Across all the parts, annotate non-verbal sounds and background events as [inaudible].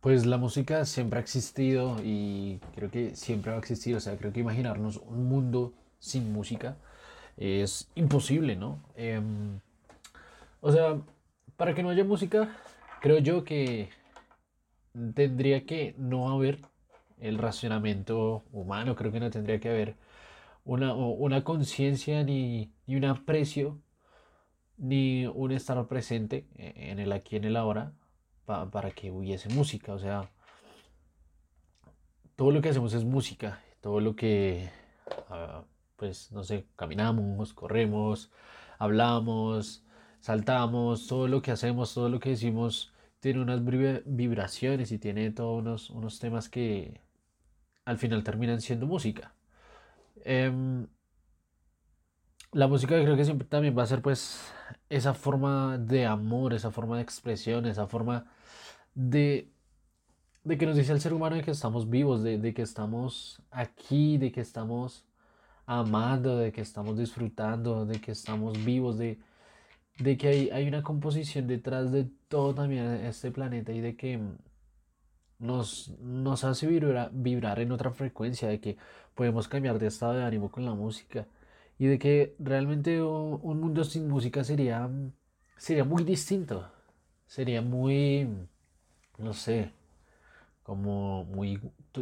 Pues la música siempre ha existido y creo que siempre va a existir. O sea, creo que imaginarnos un mundo sin música es imposible, ¿no? Em, o sea, para que no haya música, creo yo que tendría que no haber el racionamiento humano, creo que no tendría que haber una, una conciencia ni, ni un aprecio ni un estar presente en el aquí, en el ahora, para que hubiese música. O sea, todo lo que hacemos es música. Todo lo que, ah, pues, no sé, caminamos, corremos, hablamos, saltamos, todo lo que hacemos, todo lo que decimos tiene unas vibraciones y tiene todos unos, unos temas que al final terminan siendo música. Em, la música creo que siempre también va a ser pues esa forma de amor, esa forma de expresión, esa forma de, de que nos dice el ser humano de que estamos vivos, de, que estamos aquí, de que estamos amando, de que estamos disfrutando, de que estamos vivos, de, de que hay, hay una composición detrás de todo también este planeta y de que nos, nos hace vibrar, vibrar en otra frecuencia, de que podemos cambiar de estado de ánimo con la música y de que realmente un mundo sin música sería, sería muy distinto, sería muy, no sé, como muy,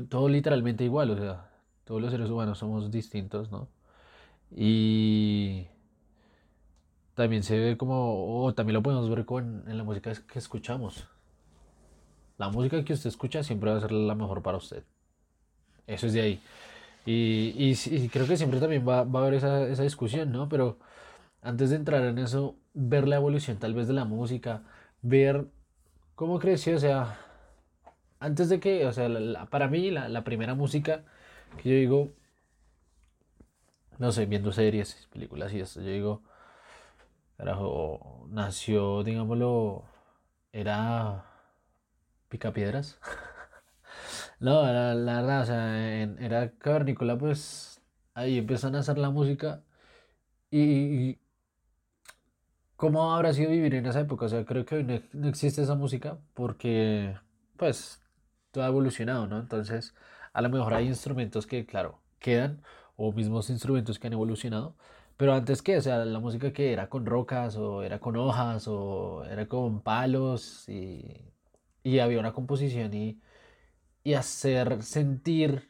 todo literalmente igual, o sea, todos los seres humanos somos distintos, ¿no? Y también se ve como, o también lo podemos ver con, en la música que escuchamos. La música que usted escucha siempre va a ser la mejor para usted. Eso es de ahí. Y, y, creo que siempre también va, va a haber esa, esa, discusión, ¿no? Pero antes de entrar en eso, ver la evolución tal vez de la música, ver cómo creció, o sea, antes de que, o sea, para mí la, la, primera música que yo digo, no sé, viendo series, películas y esto, yo digo, carajo, nació, digámoslo, era Picapiedras. [laughs] No, la, verdad, o sea, era cavernícola, pues ahí empiezan a hacer la música y, ¿cómo habrá sido vivir en esa época? O sea, creo que hoy no, existe esa música porque, pues, todo ha evolucionado, ¿no? Entonces, a lo mejor hay instrumentos que, claro, quedan o mismos instrumentos que han evolucionado, pero antes que, o sea, la música que era con rocas o era con hojas o era con palos y, y había una composición y y hacer sentir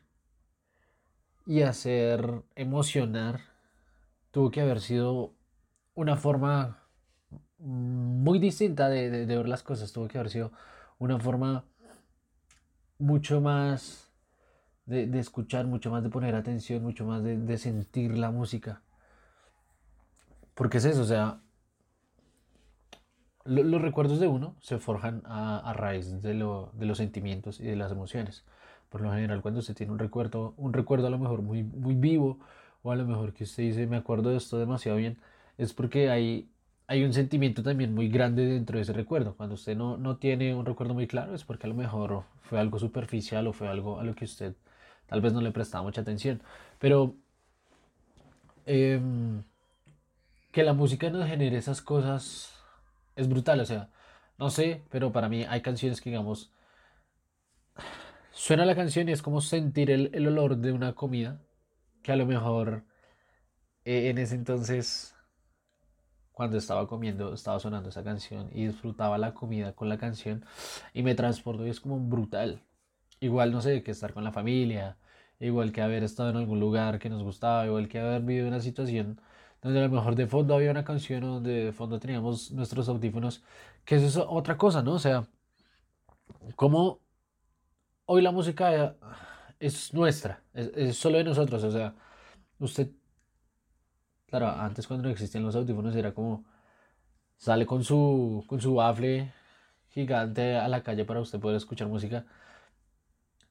y hacer emocionar tuvo que haber sido una forma muy distinta de, ver las cosas, tuvo que haber sido una forma mucho más de, escuchar, mucho más de poner atención, mucho más de sentir la música. Porque es eso, o sea, los recuerdos de uno se forjan a, raíz de, los sentimientos y de las emociones. Por lo general, cuando usted tiene un recuerdo, un recuerdo a lo mejor muy, muy vivo, o a lo mejor que usted dice, me acuerdo de esto demasiado bien, es porque hay, hay un sentimiento también muy grande dentro de ese recuerdo. Cuando usted no, no tiene un recuerdo muy claro, es porque a lo mejor fue algo superficial o fue algo a lo que usted tal vez no le prestaba mucha atención. Pero em, que la música nos genere esas cosas es brutal, o sea, no sé, pero para mí hay canciones que, digamos, suena la canción y es como sentir el, olor de una comida que a lo mejor eh, en ese entonces, cuando estaba comiendo, estaba sonando esa canción y disfrutaba la comida con la canción y me transportó y es como brutal. Igual, no sé, que estar con la familia, igual que haber estado en algún lugar que nos gustaba, igual que haber vivido una situación donde a lo mejor de fondo había una canción o donde de fondo teníamos nuestros audífonos, que eso es otra cosa, ¿no? O sea, como hoy la música es nuestra, es, solo de nosotros, o sea, usted, claro, antes cuando no existían los audífonos era como sale con su, con su bafle gigante a la calle para usted poder escuchar música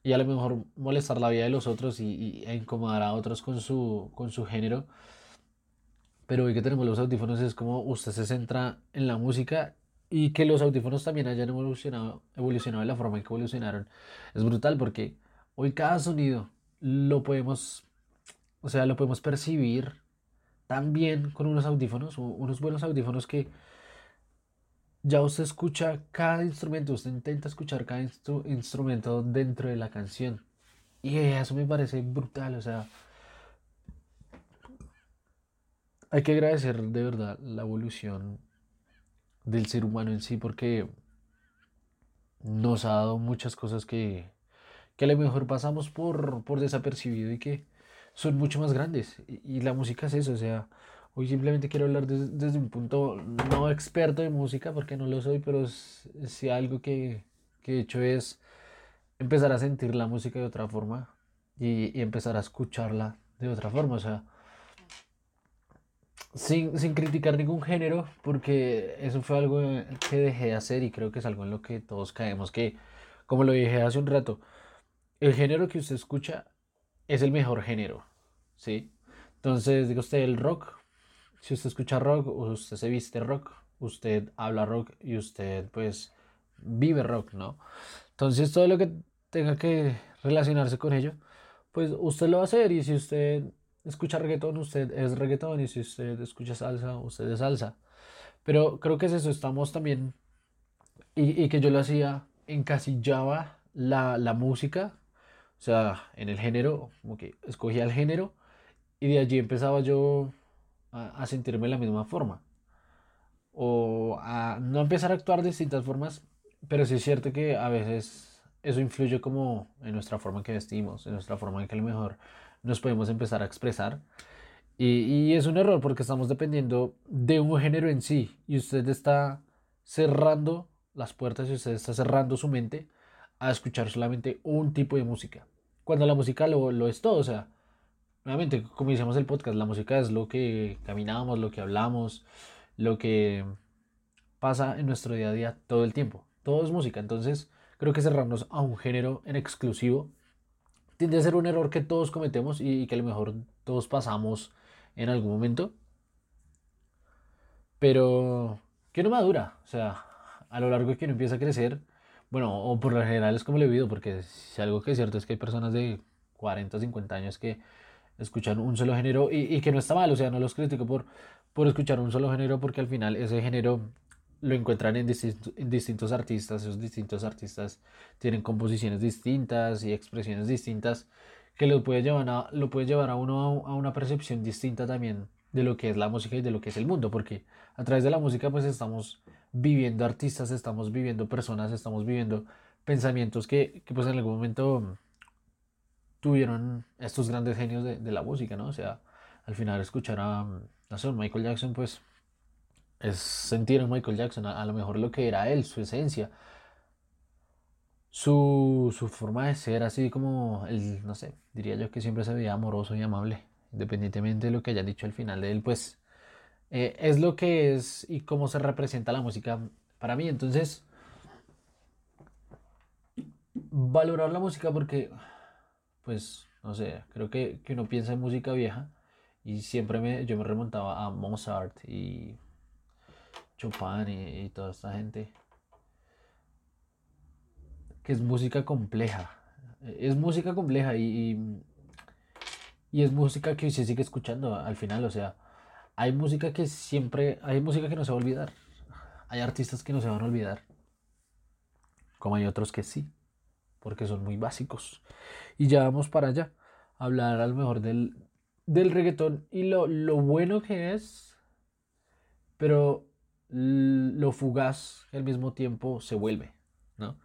y a lo mejor molestar la vida de los otros y, e incomodar a otros con su, con su género pero hoy que tenemos los audífonos es como usted se centra en la música y que los audífonos también hayan evolucionado, evolucionado de la forma en que evolucionaron. Es brutal porque hoy cada sonido lo podemos, o sea, lo podemos percibir tan bien con unos audífonos, unos buenos audífonos que ya usted escucha cada instrumento, usted intenta escuchar cada instrumento dentro de la canción. Y eso me parece brutal, o sea, hay que agradecer de verdad la evolución del ser humano en sí porque nos ha dado muchas cosas que, que a lo mejor pasamos por, por desapercibido y que son mucho más grandes. Y, la música es eso, o sea, hoy simplemente quiero hablar desde un punto no experto de música porque no lo soy, pero sí algo que, que he hecho es empezar a sentir la música de otra forma y, y empezar a escucharla de otra forma, o sea sin, criticar ningún género, porque eso fue algo que dejé de hacer y creo que es algo en lo que todos caemos, que como lo dije hace un rato, el género que usted escucha es el mejor género, ¿sí? Entonces, diga usted el rock, si usted escucha rock, usted se viste rock, usted habla rock y usted pues vive rock, ¿no? Entonces, todo lo que tenga que relacionarse con ello, pues usted lo va a hacer y si usted escucha reggaetón, usted es reggaetón, y si usted escucha salsa, usted es salsa. Pero creo que es eso, estamos también, y, que yo lo hacía, encasillaba la, la música, o sea, en el género, como que escogía el género, y de allí empezaba yo a, sentirme de la misma forma. O a no empezar a actuar de distintas formas, pero sí es cierto que a veces eso influye como en nuestra forma en que vestimos, en nuestra forma en que a lo mejor nos podemos empezar a expresar. Y, y, es un error porque estamos dependiendo de un género en sí y usted está cerrando las puertas y usted está cerrando su mente a escuchar solamente un tipo de música. Cuando la música lo, lo es todo, o sea, nuevamente, como decíamos el podcast, la música es lo que caminamos, lo que hablamos, lo que pasa en nuestro día a día todo el tiempo. Todo es música, entonces creo que cerrarnos a un género en exclusivo tiende a ser un error que todos cometemos y, que a lo mejor todos pasamos en algún momento. Pero que no madura. O sea, a lo largo que uno empieza a crecer, bueno, o por lo general es como le he visto, porque si algo que es cierto es que hay personas de 40, 50 años que escuchan un solo género y, y que no está mal, o sea, no los critico por, por escuchar un solo género, porque al final ese género lo encuentran en, distintos artistas, esos distintos artistas tienen composiciones distintas y expresiones distintas que lo puede llevar a, lo puede llevar a uno a, una percepción distinta también de lo que es la música y de lo que es el mundo, porque a través de la música pues estamos viviendo artistas, estamos viviendo personas, estamos viviendo pensamientos que, que pues en algún momento tuvieron estos grandes genios de, de, la música, ¿no? O sea, al final escuchar a, no sé, Michael Jackson pues es sentir a Michael Jackson, a, lo mejor lo que era él, su esencia, su, su forma de ser, así como el, no sé, diría yo que siempre se veía amoroso y amable, independientemente de lo que haya dicho al final de él, pues eh, es lo que es y cómo se representa la música para mí. Entonces, valorar la música porque, pues, no sé, creo que, que uno piensa en música vieja y siempre me, yo me remontaba a Mozart y Chopin y, toda esta gente, que es música compleja. Es música compleja y, y, es música que se sigue escuchando al final. O sea, hay música que siempre, hay música que no se va a olvidar. Hay artistas que no se van a olvidar. Como hay otros que sí, porque son muy básicos. Y ya vamos para allá. Hablar a lo mejor del, del reggaetón y lo, lo bueno que es. Pero lo fugaz al mismo tiempo se vuelve, ¿no?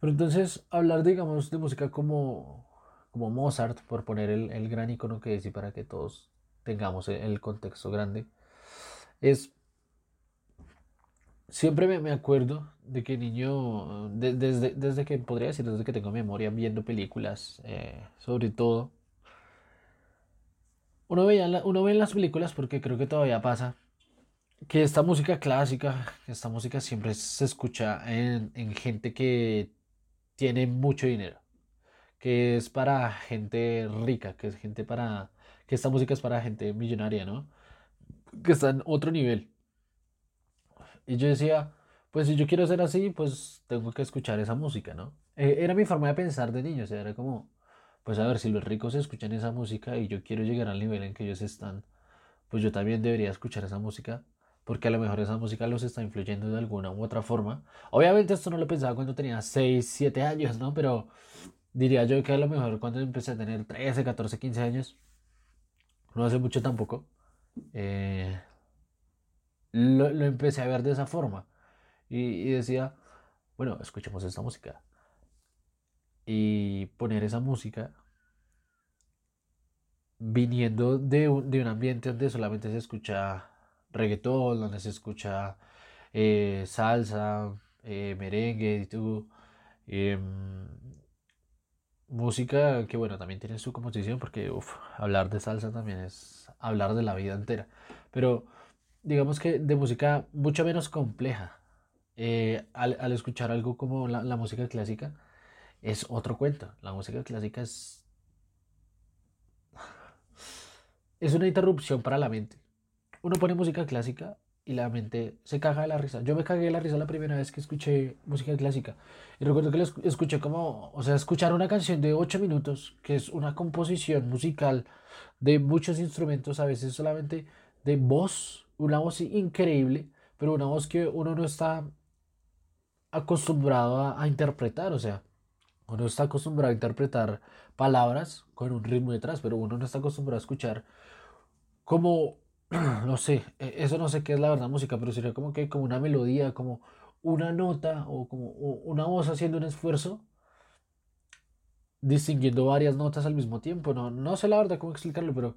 Pero entonces hablar, digamos, de música como, como Mozart, por poner el, el gran icono que es para que todos tengamos el contexto grande, es... Siempre me, me acuerdo de que niño, desde, desde que podría decir, desde que tengo memoria viendo películas, eh, sobre todo, uno, veía uno ve en las películas porque creo que todavía pasa que esta música clásica, esta música siempre se escucha en, en, gente que tiene mucho dinero, que es para gente rica, que es gente para, que esta música es para gente millonaria, ¿no? Que está en otro nivel. Y yo decía, pues si yo quiero ser así, pues tengo que escuchar esa música, ¿no? E, era mi forma de pensar de niño, o sea, era como, pues a ver, si los ricos escuchan esa música y yo quiero llegar al nivel en que ellos están, pues yo también debería escuchar esa música porque a lo mejor esa música los está influyendo de alguna u otra forma. Obviamente esto no lo pensaba cuando tenía 6, 7 años, ¿no? Pero diría yo que a lo mejor cuando empecé a tener 13, 14, 15 años, no hace mucho tampoco, eh, lo, empecé a ver de esa forma. Y, decía, bueno, escuchemos esta música. Y poner esa música viniendo de un, de un ambiente donde solamente se escucha reggaetón, donde se escucha eh, salsa, eh, merengue y todo. Em, música que bueno, también tiene su composición porque hablar de salsa también es hablar de la vida entera. Pero digamos que de música mucho menos compleja. Eh, al, escuchar algo como la, la música clásica, es otro cuento. La música clásica es... Es una interrupción para la mente uno pone música clásica y la mente se caga de la risa. Yo me cagué de la risa la primera vez que escuché música clásica. Y recuerdo que escuché como, o sea, escuchar una canción de 8 minutos, que es una composición musical de muchos instrumentos, a veces solamente de voz, una voz increíble, pero una voz que uno no está acostumbrado a, a interpretar, o sea, uno está acostumbrado a interpretar palabras con un ritmo detrás, pero uno no está acostumbrado a escuchar como [clears throat] no sé, e, eso no sé qué es la verdad música, pero sería como que como una melodía, como una nota o como una voz haciendo un esfuerzo, distinguiendo varias notas al mismo tiempo. No, no sé la verdad cómo explicarlo, pero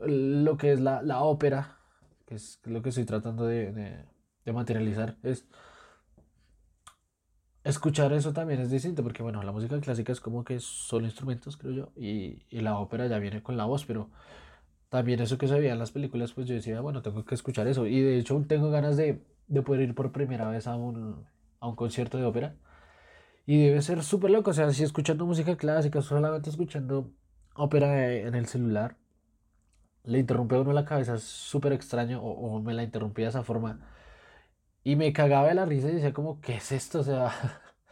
lo que es la, la ópera, que es lo que estoy tratando de, materializar, es escuchar eso también es distinto, porque bueno, la música clásica es como que solo instrumentos, creo yo, y, y la ópera ya viene con la voz, pero también eso que se veía en las películas, pues yo decía, bueno, tengo que escuchar eso. Y de hecho tengo ganas de, de poder ir por primera vez a un, a un concierto de ópera. Y debe ser súper loco, o sea, si escuchando música clásica, solamente escuchando ópera en el celular, le interrumpe a uno la cabeza, es súper extraño, o, o, me la interrumpía de esa forma. Y me cagaba de la risa y decía como, ¿qué es esto? O sea,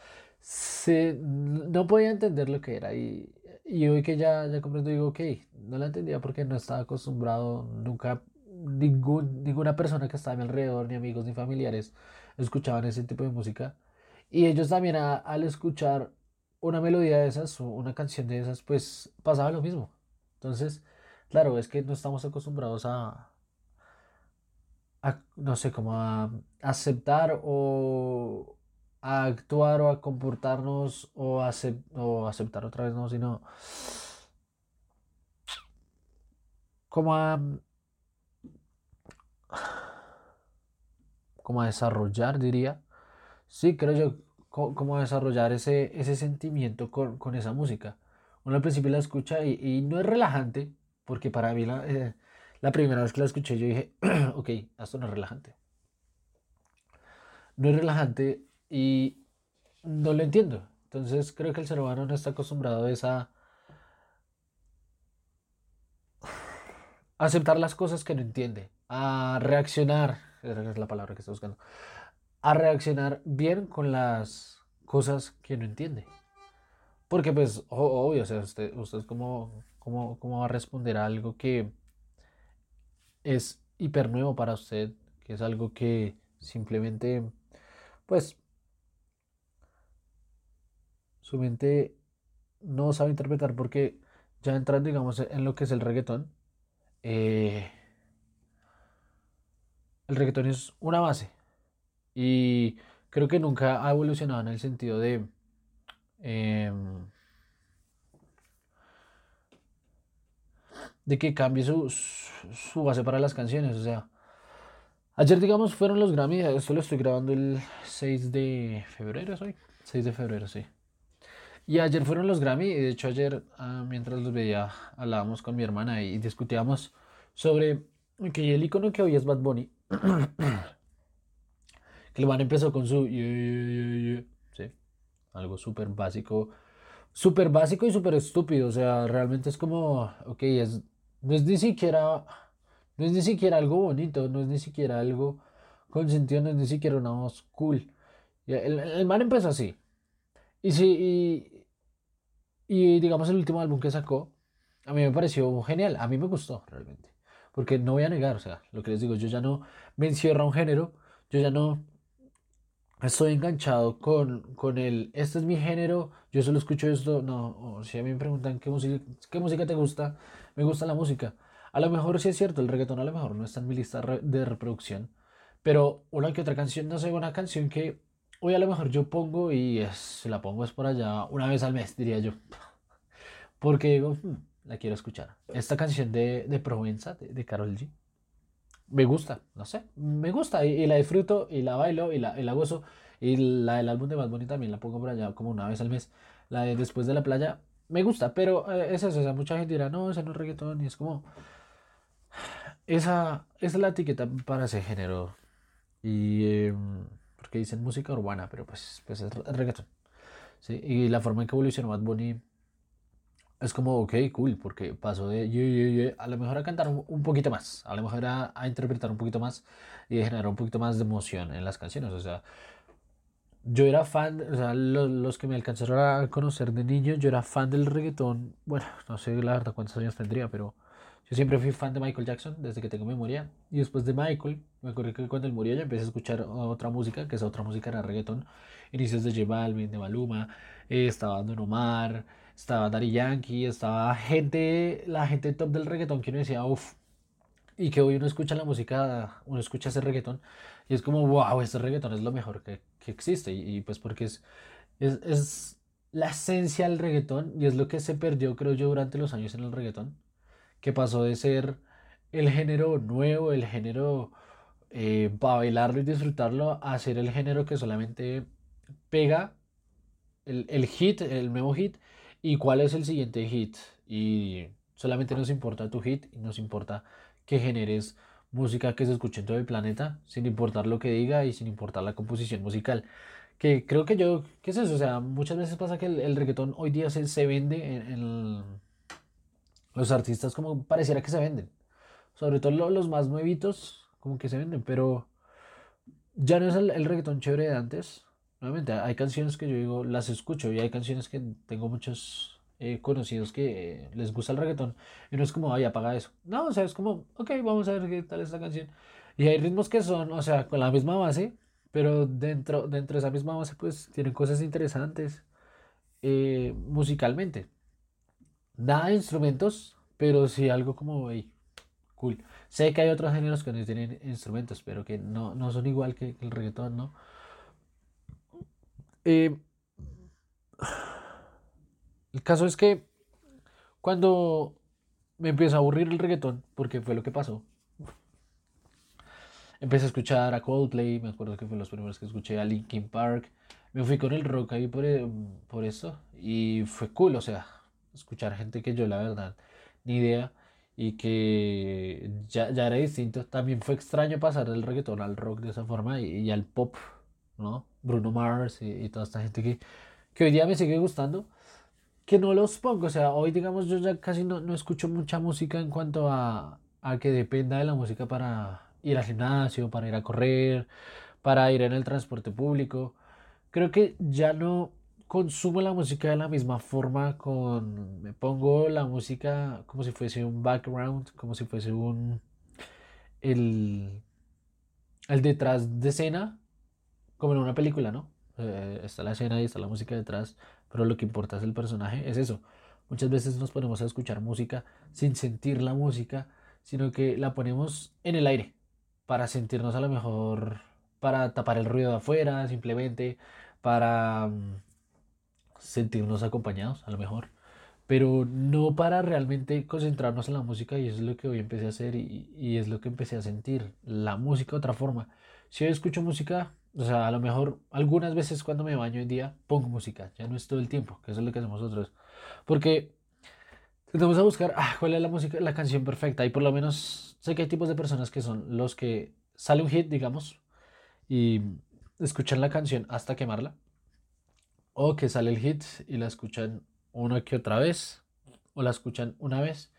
[laughs] se, no podía entender lo que era. Y, y hoy que ya, ya comprendo, digo, ok, no la entendía porque no estaba acostumbrado, nunca, ningún, ninguna persona que estaba a mi alrededor, ni amigos, ni familiares, escuchaban ese tipo de música. Y ellos también al escuchar una melodía de esas, o una canción de esas, pues pasaba lo mismo. Entonces, claro, es que no estamos acostumbrados a, a no sé, como a aceptar o a actuar o a comportarnos o, aceptar otra vez, no, sino como a, como a desarrollar, diría. Sí, creo yo, como a desarrollar ese, ese sentimiento con, esa música. Uno al principio la escucha y, y no es relajante, porque para mí la, eh, la primera vez que la escuché yo dije, [clears throat] ok, esto no es relajante. No es relajante y no lo entiendo. Entonces creo que el ser humano no está acostumbrado a esa... aceptar las cosas que no entiende, a reaccionar, es la palabra que estoy buscando, a reaccionar bien con las cosas que no entiende. Porque pues, obvio, o sea, usted, usted cómo, cómo, cómo va a responder a algo que es hiper nuevo para usted, que es algo que simplemente, pues, su mente no sabe interpretar porque ya entrando, digamos, en lo que es el reggaetón, eh, el reggaetón es una base y creo que nunca ha evolucionado en el sentido de em, de que cambie su, su, base para las canciones. O sea, ayer, digamos, fueron los Grammy. Esto lo estoy grabando el 6 de febrero, ¿es hoy? 6 de febrero, sí. Y ayer fueron los Grammy, de hecho ayer, ah, mientras los veía, hablábamos con mi hermana y discutíamos sobre que el icono que hoy es Bad Bunny, [coughs] que el man empezó con su... Sí, algo súper básico, súper básico y súper estúpido, o sea, realmente es como, ok, es, no es ni siquiera, no es ni siquiera algo bonito, no es ni siquiera algo con sentido, no es ni siquiera una voz cool. El, el man empezó así. Y sí, y digamos el último álbum que sacó, a mí me pareció genial, a mí me gustó realmente. Porque no voy a negar, o sea, lo que les digo, yo ya no me encierro a un género, yo ya no estoy enganchado con, con el, este es mi género, yo solo escucho esto, no, si a mí me preguntan qué música, qué música te gusta, me gusta la música. A lo mejor sí es cierto, el reggaetón a lo mejor no está en mi lista de reproducción, pero una que otra canción, no sé, una canción que hoy a lo mejor yo pongo y es, la pongo es por allá una vez al mes, diría yo. [laughs] Porque digo, hmm, la quiero escuchar. Esta canción de, de Provenza, de, de Carol G, me gusta, no sé, me gusta y, la disfruto y la bailo y la, y la gozo. Y la del álbum de Bad Bunny también la pongo por allá como una vez al mes. La de Después de la playa me gusta, pero eh, es eso, mucha gente dirá, no, ese no es reggaetón y es como... [sighs] Esa, esa es la etiqueta para ese género. Y... Em, porque dicen música urbana, pero pues, pues es reggaetón. ¿sí? Y la forma en que evolucionó Bad Bunny es como, ok, cool, porque pasó de a lo mejor a cantar un, poquito más, a lo mejor a, a, interpretar un poquito más y a generar un poquito más de emoción en las canciones. O sea, yo era fan, o sea, los, los, que me alcanzaron a conocer de niño, yo era fan del reggaetón. Bueno, no sé la verdad cuántos años tendría, pero yo siempre fui fan de Michael Jackson desde que tengo memoria. Y después de Michael, me acuerdo que cuando él murió yo empecé a escuchar otra música, que esa otra música era reggaetón. Inicios de J Balvin, de Maluma, eh, estaba Don Omar estaba Daddy Yankee, estaba gente, la gente top del reggaetón que uno decía, uff, y que hoy uno escucha la música, uno escucha ese reggaetón y es como, wow, este reggaetón es lo mejor que, que existe y, pues porque es, es, es, la esencia del reggaetón y es lo que se perdió creo yo durante los años en el reggaetón, que pasó de ser el género nuevo, el género eh, para bailarlo y disfrutarlo, a ser el género que solamente pega el, el hit, el nuevo hit y cuál es el siguiente hit. Y solamente nos importa tu hit y nos importa que generes música que se escuche en todo el planeta, sin importar lo que diga y sin importar la composición musical. Que creo que yo, ¿qué es eso? O sea, muchas veces pasa que el, reggaetón hoy día se, se vende en, los artistas como pareciera que se venden. Sobre todo los más nuevitos, como que se venden, pero ya no es el, el reggaetón chévere de antes. Nuevamente, hay canciones que yo digo, las escucho y hay canciones que tengo muchos eh, conocidos que les gusta el reggaetón y no es como, ay, apaga eso. No, o sea, es como, ok, vamos a ver qué tal esta canción. Y hay ritmos que son, o sea, con la misma base, pero dentro, dentro de esa misma base, pues tienen cosas interesantes eh, musicalmente. Nada de instrumentos, pero sí algo como, cool. Sé que hay otros géneros que no tienen instrumentos, pero que no, no son igual que el reggaetón, ¿no? Eh, el caso es que cuando me empezó a aburrir el reggaetón, porque fue lo que pasó, empecé a escuchar a Coldplay, me acuerdo que fue los primeros que escuché a Linkin Park, me fui con el rock ahí por, eh, por eso y fue cool, o sea, escuchar gente que yo la verdad ni idea y que ya, ya era distinto. También fue extraño pasar del reggaetón al rock de esa forma y, y al pop, ¿no? Bruno Mars y, toda esta gente que, que hoy día me sigue gustando, que no los pongo. O sea, hoy digamos yo ya casi no, no escucho mucha música en cuanto a, a que dependa de la música para ir al gimnasio, para ir a correr, para ir en el transporte público. Creo que ya no consumo la música de la misma forma con me pongo la música como si fuese un background, como si fuese un el el detrás de escena como en una película, ¿no? Eh, está la escena y está la música detrás, pero lo que importa es el personaje, es eso. Muchas veces nos ponemos a escuchar música sin sentir la música, sino que la ponemos en el aire para sentirnos a lo mejor, para tapar el ruido de afuera, simplemente, para mm, sentirnos acompañados, a lo mejor, pero no para realmente concentrarnos en la música y eso es lo que hoy empecé a hacer y, y es lo que empecé a sentir, la música de otra forma. Si yo escucho música, o sea, a lo mejor algunas veces cuando me baño en día pongo música, ya no es todo el tiempo, que eso es lo que hacemos nosotros. Porque tendemos a buscar ah, cuál es la música, la canción perfecta. Y por lo menos sé que hay tipos de personas que son los que sale un hit, digamos, y escuchan la canción hasta quemarla. O que sale el hit y la escuchan una que otra vez, o la escuchan una vez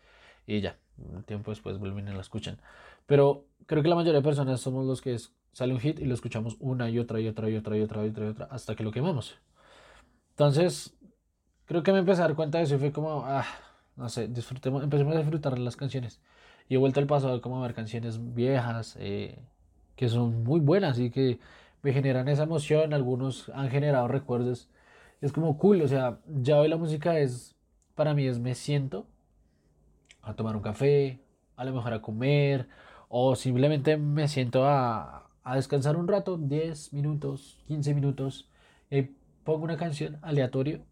y ya, un tiempo después vuelven y la escuchan. Pero creo que la mayoría de personas somos los que sale un hit y lo escuchamos una y otra y otra y otra y otra y otra y otra hasta que lo quemamos. Entonces, creo que me empecé a dar cuenta de eso y fue como, ah, no sé, disfrutemos, empecemos a disfrutar las canciones. Y he vuelto al pasado como a ver canciones viejas eh, que son muy buenas y que me generan esa emoción. Algunos han generado recuerdos. Es como cool, o sea, ya hoy la música es, para mí es me siento a tomar un café, a lo mejor a comer, o simplemente me siento a, a descansar un rato, 10 minutos, 15 minutos, y pongo una canción aleatorio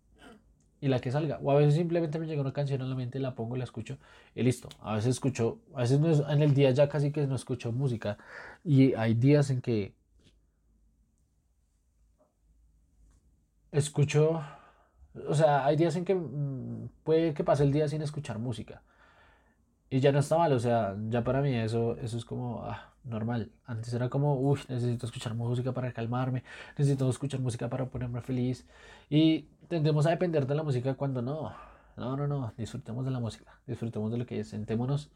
y la que salga. O a veces simplemente me llega una canción a la mente, la pongo, la escucho y listo. A veces escucho, a veces en el día ya casi que no escucho música. Y hay días en que escucho, o sea, hay días en que mm, puede que pase el día sin escuchar música. Y ya no está mal, o sea, ya para mí eso, eso es como ah, normal. Antes era como, uy, necesito escuchar música para calmarme, necesito escuchar música para ponerme feliz. Y tendemos a depender de la música cuando no. No, no, no, disfrutemos de la música, disfrutemos de lo que es, sentémonos.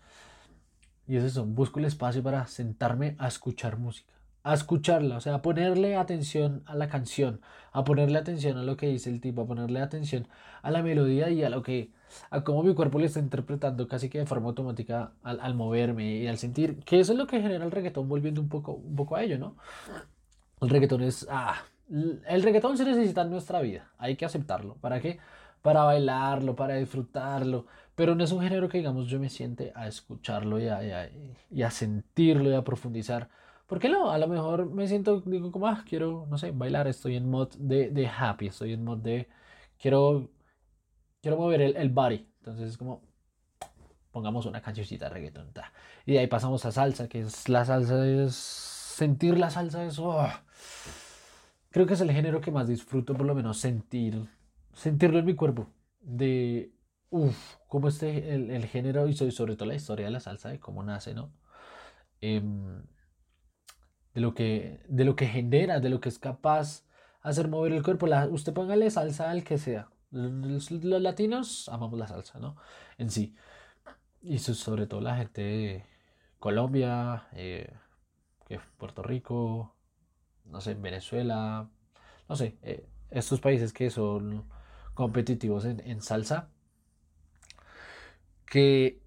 Y es eso, busco el espacio para sentarme a escuchar música a escucharla, o sea, a ponerle atención a la canción, a ponerle atención a lo que dice el tipo, a ponerle atención a la melodía y a lo que, a cómo mi cuerpo le está interpretando casi que de forma automática al, moverme y al sentir, que eso es lo que genera el reggaetón, volviendo un poco, un poco a ello, ¿no? El reggaetón es, ah, el reggaetón se necesita en nuestra vida, hay que aceptarlo, ¿para qué? Para bailarlo, para disfrutarlo, pero no es un género que digamos yo me siente a escucharlo y a, y a sentirlo y a profundizar ¿Por qué no? A lo mejor me siento, digo, como, ah, quiero, no sé, bailar, estoy en mod de, de happy, estoy en mod de, quiero, quiero mover el, el body. Entonces es como, pongamos una cancioncita de reggaeton. Y de ahí pasamos a salsa, que es la salsa, es sentir la salsa, es, oh. creo que es el género que más disfruto, por lo menos sentir, sentirlo en mi cuerpo. De, uff, cómo este, el, el género y sobre todo la historia de la salsa, de cómo nace, ¿no? Eh, de lo que, de lo que genera, de lo que es capaz hacer mover el cuerpo. La, usted póngale salsa al que sea. Los, latinos amamos la salsa, ¿no? En sí. Y sobre todo la gente de Colombia, eh, Puerto Rico, no sé, Venezuela, no sé, eh, estos países que son competitivos en, en, salsa, que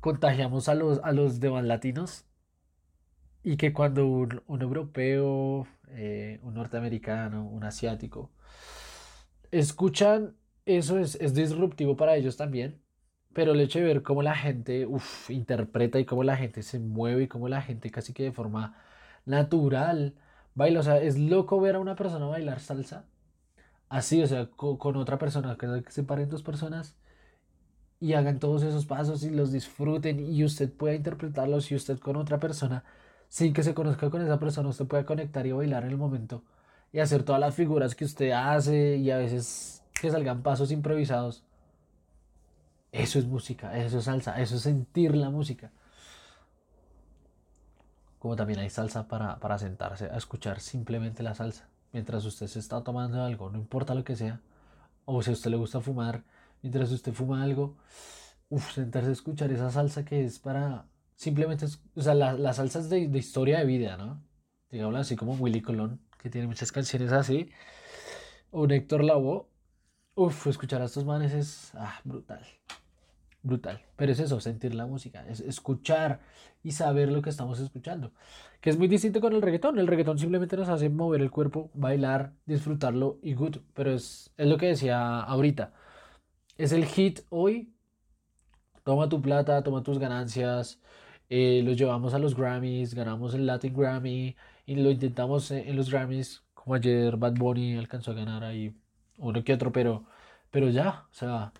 contagiamos a los, a los demás latinos y que cuando un, europeo, eh, un norteamericano, un asiático, escuchan eso es, es, disruptivo para ellos también, pero el hecho de ver cómo la gente uf, interpreta y cómo la gente se mueve y cómo la gente casi que de forma natural baila, o sea, es loco ver a una persona bailar salsa así, o sea, con otra persona, que se paren dos personas y hagan todos esos pasos y los disfruten y usted pueda interpretarlos y usted con otra persona sin que se conozca con esa persona, usted puede conectar y bailar en el momento y hacer todas las figuras que usted hace y a veces que salgan pasos improvisados. Eso es música, eso es salsa, eso es sentir la música. Como también hay salsa para, para sentarse a escuchar simplemente la salsa. Mientras usted se está tomando algo, no importa lo que sea. O si a usted le gusta fumar, mientras usted fuma algo, uff, sentarse a escuchar esa salsa que es para simplemente, es, o sea, las la salsas de, de, historia de vida, ¿no? Digamos así como Willy Colón, que tiene muchas canciones así, o Héctor Lavoe, uff, escuchar a estos manes es ah, brutal, brutal. Pero es eso, sentir la música, es escuchar y saber lo que estamos escuchando, que es muy distinto con el reggaetón. El reggaetón simplemente nos hace mover el cuerpo, bailar, disfrutarlo y good, pero es, es lo que decía ahorita. Es el hit hoy. Toma tu plata, toma tus ganancias, eh, los llevamos a los Grammys, ganamos el Latin Grammy y lo intentamos en, los Grammys, como ayer Bad Bunny alcanzó a ganar ahí uno que otro, pero, pero ya, o sea,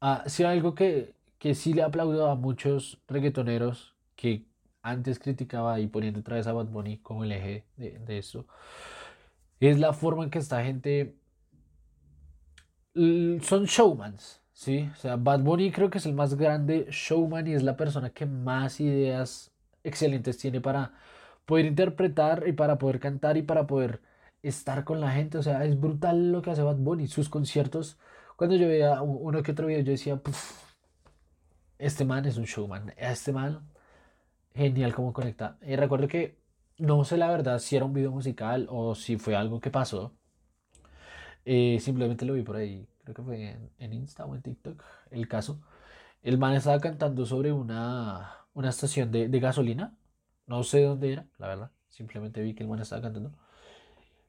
ah, sí algo que, que sí le aplaudo a muchos reggaetoneros que antes criticaba y poniendo otra vez a Bad Bunny como el eje de, de eso, es la forma en que esta gente son showmans, Sí, o sea, Bad Bunny creo que es el más grande showman y es la persona que más ideas excelentes tiene para poder interpretar y para poder cantar y para poder estar con la gente. O sea, es brutal lo que hace Bad Bunny. Sus conciertos, cuando yo veía uno que otro video, yo decía, este man es un showman. Este man, genial cómo conecta. Y recuerdo que no sé la verdad si era un video musical o si fue algo que pasó. Eh, simplemente lo vi por ahí creo que fue en, Insta o en TikTok el caso. El man estaba cantando sobre una, una estación de, de gasolina. No sé dónde era, la verdad. Simplemente vi que el man estaba cantando.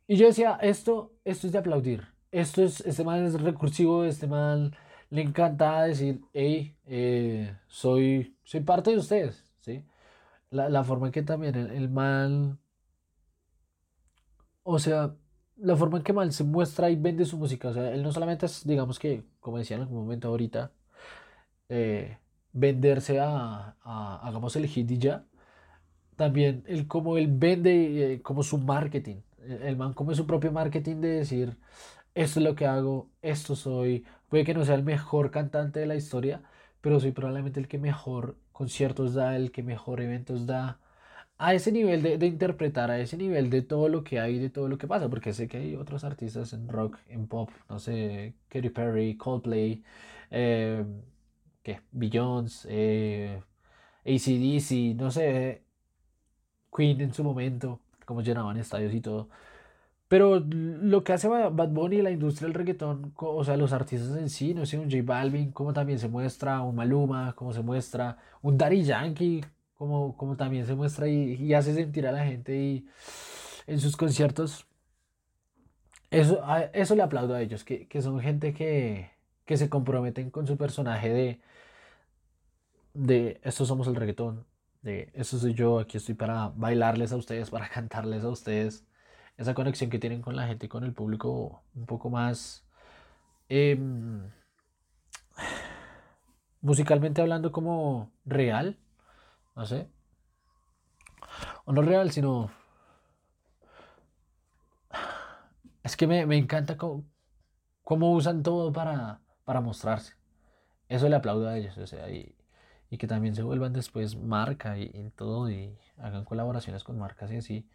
Y yo decía, esto, esto es de aplaudir. Esto es, este man es recursivo, este man le encanta decir, hey, eh, soy, soy parte de ustedes, ¿sí? La, la forma en que también el, el man, o sea, la forma en que mal se muestra y vende su música, o sea, él no solamente es, digamos que, como decía en algún momento ahorita, eh, venderse a, a, hagamos el hit y ya, también el como él vende, eh, como su marketing, el, el man como su propio marketing de decir, esto es lo que hago, esto soy, puede que no sea el mejor cantante de la historia, pero soy probablemente el que mejor conciertos da, el que mejor eventos da, a ese nivel de, de interpretar, a ese nivel de todo lo que hay, de todo lo que pasa, porque sé que hay otros artistas en rock, en pop, no sé, Katy Perry, Coldplay, eh, ¿qué? Beyoncé, eh, AC/DC, no sé, Queen en su momento, como llenaban estadios y todo. Pero lo que hace Ba- Bad Bunny, la industria del reggaetón, o sea, los artistas en sí, no sé, un J Balvin, como también se muestra, un Maluma, como se muestra, un Daddy Yankee, como, como también se muestra y, hace sentir a la gente y en sus conciertos, eso, eso le aplaudo a ellos, que, que son gente que, que se comprometen con su personaje de, de estos somos el reggaetón, de esto soy yo, aquí estoy para bailarles a ustedes, para [laughs] cantarles a ustedes esa conexión que tienen con la gente y con el público un poco más em, [sighs] musicalmente hablando como real, no sé, o no real, sino es que me, me encanta cómo, cómo usan todo para, para mostrarse. Eso le aplaudo a ellos, o sea, y, y que también se vuelvan después marca y, todo y hagan colaboraciones con marcas y así.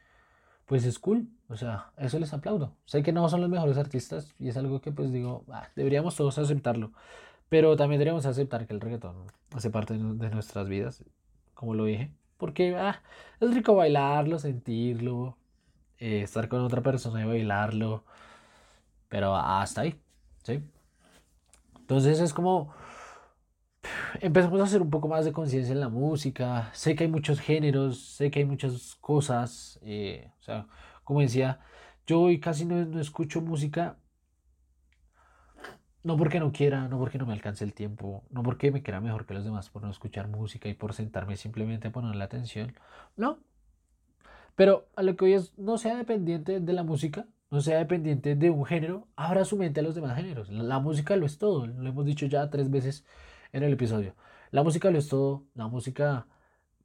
Pues es cool, o sea, eso les aplaudo. Sé que no son los mejores artistas y es algo que pues digo, ah, deberíamos todos aceptarlo, pero también deberíamos aceptar que el reggaetón hace parte de nuestras vidas, como lo dije, porque ah, es rico bailarlo, sentirlo, eh, estar con otra persona y bailarlo, pero hasta ahí, ¿sí? Entonces es como empezamos a hacer un poco más de conciencia en la música. Sé que hay muchos géneros, sé que hay muchas cosas. eh, o sea, como decía, yo casi no, no escucho música, no porque no quiera, no porque no me alcance el tiempo, no porque me quiera mejor que los demás por no escuchar música y por sentarme simplemente a ponerle atención. No, pero a lo que hoy es, no sea dependiente de la música. No sea dependiente de un género, abra su mente a los demás géneros. La, la música lo es todo, lo hemos dicho ya tres veces en el episodio. La música lo es todo, la música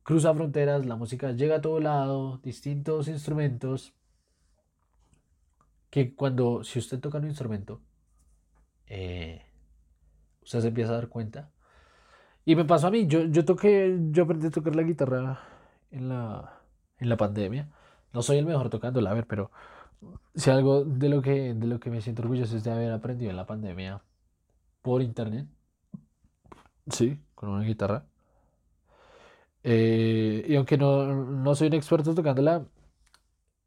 cruza fronteras, la música llega a todo lado, distintos instrumentos, que cuando, si usted toca un instrumento, eh, usted se empieza a dar cuenta. Y me pasó a mí, yo, yo toqué, yo aprendí a tocar la guitarra en la, en la pandemia. No soy el mejor tocándola, a ver, pero si algo de lo que, de lo que me siento orgulloso es de haber aprendido en la pandemia por internet, sí, con una guitarra. Eh, y aunque no, no soy un experto tocándola,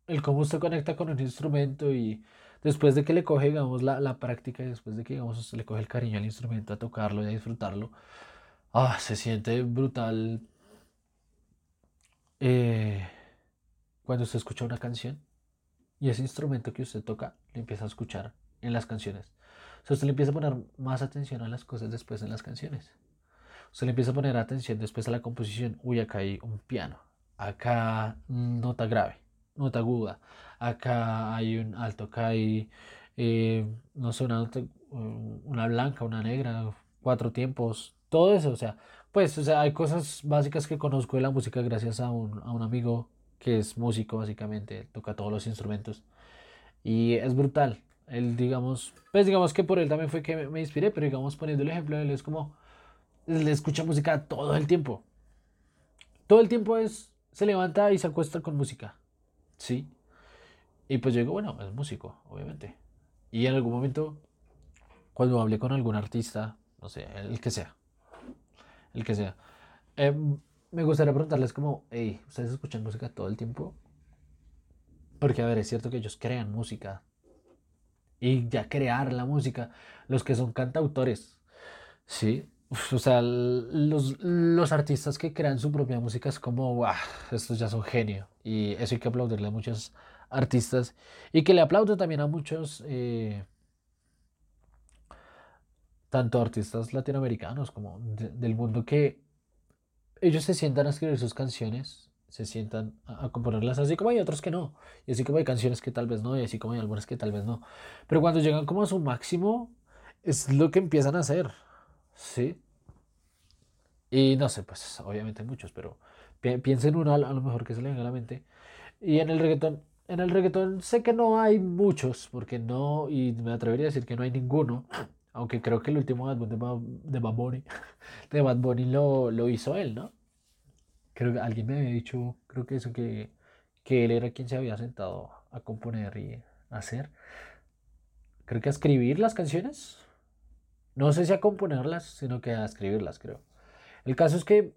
el cómo usted conecta con un instrumento y después de que le coge, digamos, la, la práctica y después de que, digamos, le coge el cariño al instrumento, a tocarlo y a disfrutarlo, ah, se siente brutal eh, cuando usted escucha una canción y ese instrumento que usted toca le empieza a escuchar en las canciones. O sea, usted le empieza a poner más atención a las cosas después en las canciones. Usted le empieza a poner atención después a la composición. Uy, acá hay un piano. Acá nota grave, nota aguda. Acá hay un alto. Acá hay, eh, no sé, una, nota- una blanca, una negra, cuatro tiempos. Todo eso, o sea, pues, o sea, hay cosas básicas que conozco de la música gracias a un, a un amigo que es músico, básicamente. Toca todos los instrumentos. Y es brutal. Él, digamos, pues digamos que por él también fue que me, me inspiré, pero digamos, poniendo el ejemplo, él es como le escucha música todo el tiempo. Todo el tiempo es, se levanta y se acuesta con música. Sí. Y pues yo digo, bueno, es músico, obviamente. Y en algún momento, cuando hablé con algún artista, no sé, el que sea, el que sea, eh, me gustaría preguntarles como, hey, ¿ustedes escuchan música todo el tiempo? Porque, a ver, es cierto que ellos crean música. Y ya crear la música, los que son cantautores, ¿sí? O sea, los, los, artistas que crean su propia música es como, wow, estos ya son genio. Y eso hay que aplaudirle a muchos artistas. Y que le aplaudo también a muchos, eh, tanto artistas latinoamericanos como del mundo, que ellos se sientan a escribir sus canciones, se sientan a, componerlas, así como hay otros que no. Y así como hay canciones que tal vez no, y así como hay algunas que tal vez no. Pero cuando llegan como a su máximo, es lo que empiezan a hacer. ¿Sí? Y no sé, pues obviamente muchos, pero piensen uno a lo mejor que se le venga a la mente. Y en el reggaetón, en el reggaetón sé que no hay muchos, porque no, y me atrevería a decir que no hay ninguno, aunque creo que el último álbum de, Bad Bunny, [laughs] de Bad Bunny lo, lo hizo él, ¿no? Creo que alguien me había dicho, creo que eso, que, que él era quien se había sentado a componer y hacer. Creo que a escribir las canciones. No sé si a componerlas, sino que a escribirlas, creo. El caso es que,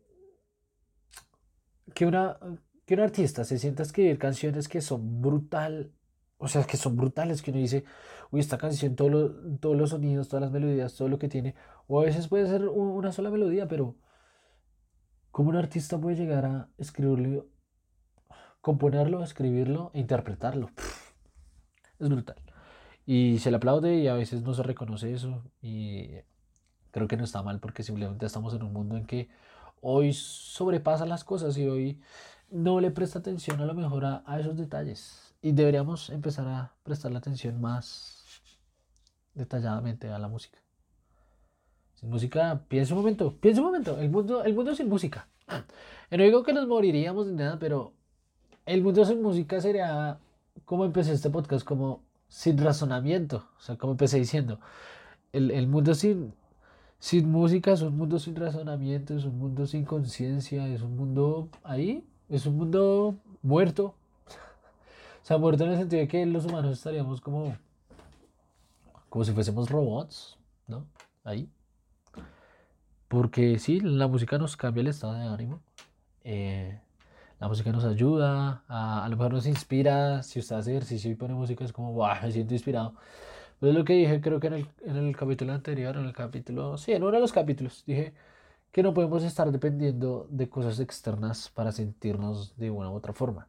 que, una, que un artista se sienta a escribir canciones que son brutal, o sea, que son brutales, que uno dice, uy, esta canción, todos los sonidos, todas las melodías, todo lo que tiene, o a veces puede ser una sola melodía, pero ¿cómo un artista puede llegar a escribirlo, componerlo, escribirlo e interpretarlo? Es brutal. Y se le aplaude y a veces no se reconoce eso. Y creo que no está mal porque simplemente estamos en un mundo en que hoy sobrepasa las cosas y hoy no le presta atención a lo mejor a, esos detalles. Y deberíamos empezar a prestarle atención más detalladamente a la música. Sin música, piensa un momento, piensa un momento, el mundo, el mundo sin música. [clears throat] No digo que nos moriríamos ni nada, pero el mundo sin música sería como empecé este podcast, como sin razonamiento. O sea, como empecé diciendo, el, el mundo sin, sin música es un mundo sin razonamiento, es un mundo sin conciencia, es un mundo ahí, es un mundo muerto. [laughs] O sea, muerto en el sentido de que los humanos estaríamos como, como si fuésemos robots, ¿no? Ahí. Porque sí, la música nos cambia el estado de ánimo. Eh, la música nos ayuda, a, a lo mejor nos inspira. Si usted hace ejercicio y pone música, es como, wow, me siento inspirado. Pues es lo que dije, creo que en el, en el capítulo anterior, en el capítulo, sí, en uno de los capítulos, dije que no podemos estar dependiendo de cosas externas para sentirnos de una u otra forma.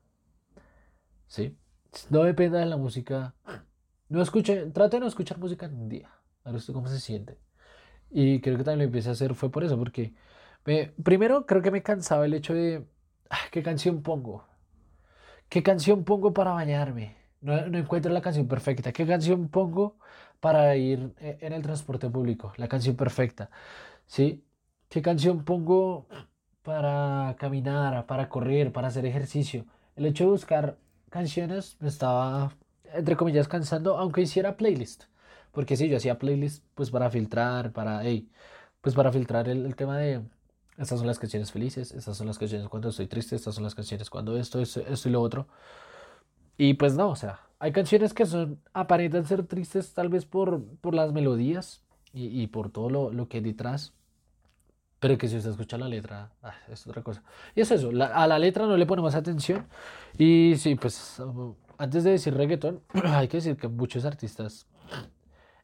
¿Sí? No dependa de la música. No escuche, trate de no escuchar música en un día. A ver usted cómo se siente. Y creo que también lo empecé a hacer fue por eso, porque me, primero creo que me cansaba el hecho de ¿qué canción pongo? ¿Qué canción pongo para bañarme? No, encuentro la canción perfecta. ¿Qué canción pongo para ir e, en el transporte público? La canción perfecta. ¿Sí? ¿Qué canción pongo para caminar, para correr, para hacer ejercicio? El hecho de buscar canciones me estaba, entre comillas, cansando, aunque hiciera playlist. Porque sí, yo hacía playlist pues para filtrar, para, pues para filtrar el tema de, estas son las canciones felices, estas son las canciones cuando estoy triste, estas son las canciones cuando esto, esto, esto y lo otro. Y pues no, o sea, hay canciones que son aparentan ser tristes tal vez por, por las melodías y, y por todo lo, lo, que hay detrás, pero que si usted escucha la letra, ah, es otra cosa. Y es eso, a la letra no le pone más atención. Y sí, pues antes de decir reggaetón, [clears throat] hay que decir que muchos artistas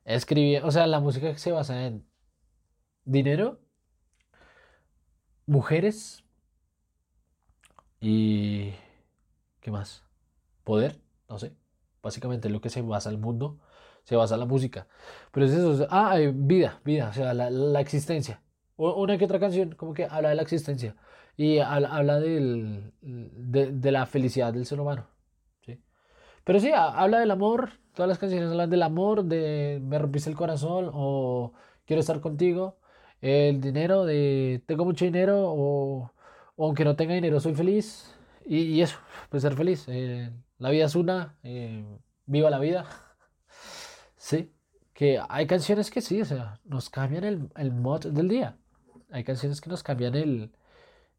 escribían, o sea, la música se basa en dinero mujeres y... ¿Qué más? Poder, no sé. Básicamente lo que se basa el mundo, se basa la música. Pero es eso, ah, vida, vida, o sea, la, existencia. Una que otra canción como que habla de la existencia y habla del, de, la felicidad del ser humano. ¿sí? Pero sí, habla del amor, todas las canciones hablan del amor, de me rompiste el corazón o quiero estar contigo el dinero de tengo mucho dinero o, aunque no tenga dinero soy feliz y, eso, pues ser feliz. Eh, la vida es una, eh, viva la vida. [laughs] Sí, que hay canciones que sí, o sea, nos cambian el, el mod del día. Hay canciones que nos cambian el,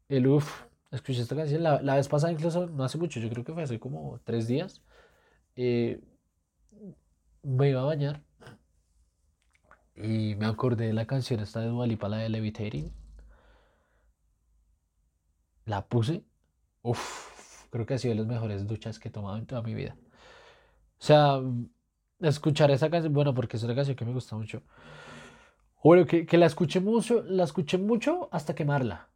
el uff. Escuché esta canción la, la, vez pasada, incluso no hace mucho, yo creo que fue hace como tres días. Eh, me iba a bañar y me acordé de la canción esta de Dualipa, la de Levitating. La puse. Uf, creo que ha sido de las mejores duchas que he tomado en toda mi vida. O sea, escuchar esa canción, bueno, porque es una canción que me gusta mucho. bueno, que, la escuché mucho, la escuché mucho hasta quemarla.